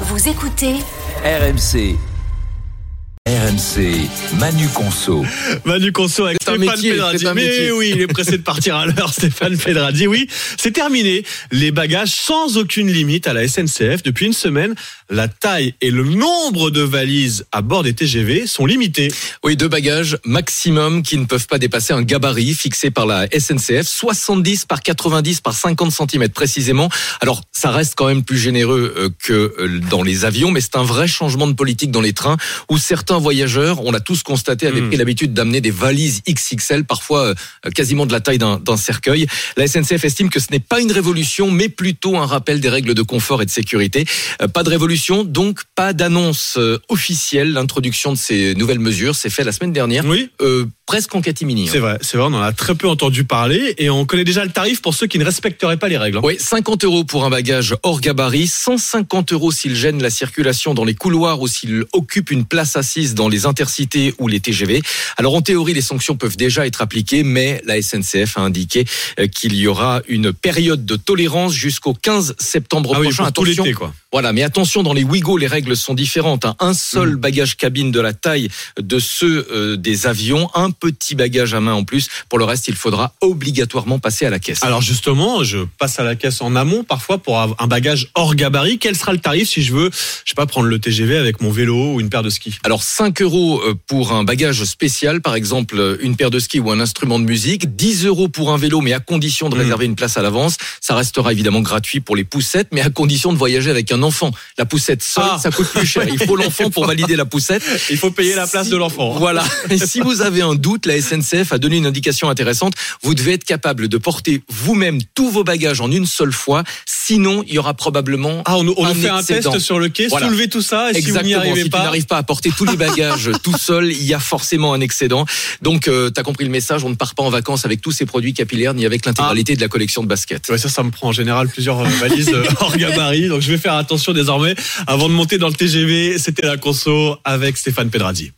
Vous écoutez RMC. RMC, Manu Conso. Manu Conso avec Stéphane métier, Pedradi. Mais oui, il est pressé de partir à l'heure, Stéphane Pedradi. Oui, c'est terminé. Les bagages sans aucune limite à la SNCF. Depuis une semaine, la taille et le nombre de valises à bord des TGV sont limités. Oui, deux bagages maximum qui ne peuvent pas dépasser un gabarit fixé par la SNCF, 70 par 90 par 50 cm précisément. Alors, ça reste quand même plus généreux euh, que euh, dans les avions, mais c'est un vrai changement de politique dans les trains où certains voyageurs, on l'a tous constaté, avaient Mm. pris l'habitude d'amener des valises XXL, parfois euh, quasiment de la taille d'un cercueil. La SNCF estime que ce n'est pas une révolution, mais plutôt un rappel des règles de confort et de sécurité. Euh, Pas de révolution, donc pas d'annonce euh, officielle. L'introduction de ces nouvelles mesures s'est fait la semaine dernière Oui, euh, presque en catimini. c'est vrai, c'est vrai, on en a très peu entendu parler et on connaît déjà le tarif pour ceux qui ne respecteraient pas les règles. hein. Oui, 50 euros pour un bagage hors gabarit, 150 euros s'il gêne la circulation dans les couloirs ou s'il occupe une place assise dans les intercités ou les TGV. Alors en théorie, les sanctions peuvent déjà être appliquées, mais la SNCF a indiqué euh, qu'il y aura une période de tolérance jusqu'au 15 septembre Ah oui, prochain. pour tout Attention, l'été, quoi. Voilà, mais attention, dans les Ouigo, les règles sont différentes. hein. Un seul Mm. bagage cabine de la taille de ceux euh, des avions, un petit bagage à main en plus. Pour le reste, il faudra obligatoirement passer à la caisse. Alors justement, je passe à la caisse en amont parfois pour un bagage hors gabarit. Quel sera le tarif si je veux, je sais pas, prendre le TGV avec mon vélo ou une paire de skis? Alors 5 euros euh, pour un bagage spécial, par exemple euh, une paire de skis ou un instrument de musique, 10 euros pour un vélo, mais à condition de Mhm. réserver une place à l'avance. Ça restera évidemment gratuit pour les poussettes, mais à condition de voyager avec un enfant. La poussette seule, Ah. ça coûte plus cher. Il faut l'enfant pour valider la poussette. Il faut payer la place Si- de l'enfant. Voilà. Et si vous avez un doute, la SNCF a donné une indication intéressante. Vous devez être capable de porter vous-même tous vos bagages en une seule fois. Sinon, il y aura probablement Ah, on, on un fait un test sur le quai, Voilà. soulevez tout ça et si vous n'y Exactement. arrivez si tu pas, n'arrives pas à porter tous les bagages tout seul, il y a forcément un excédent. Donc, euh, tu as compris le message. On ne part pas en vacances avec tous ces produits capillaires ni avec l'intégralité de la collection de baskets. Ouais, ça, ça me prend en général plusieurs euh, valises euh, hors gabarit. Donc, je vais faire attention désormais avant de monter dans le TGV. C'était la conso avec Stéphane Pedradi.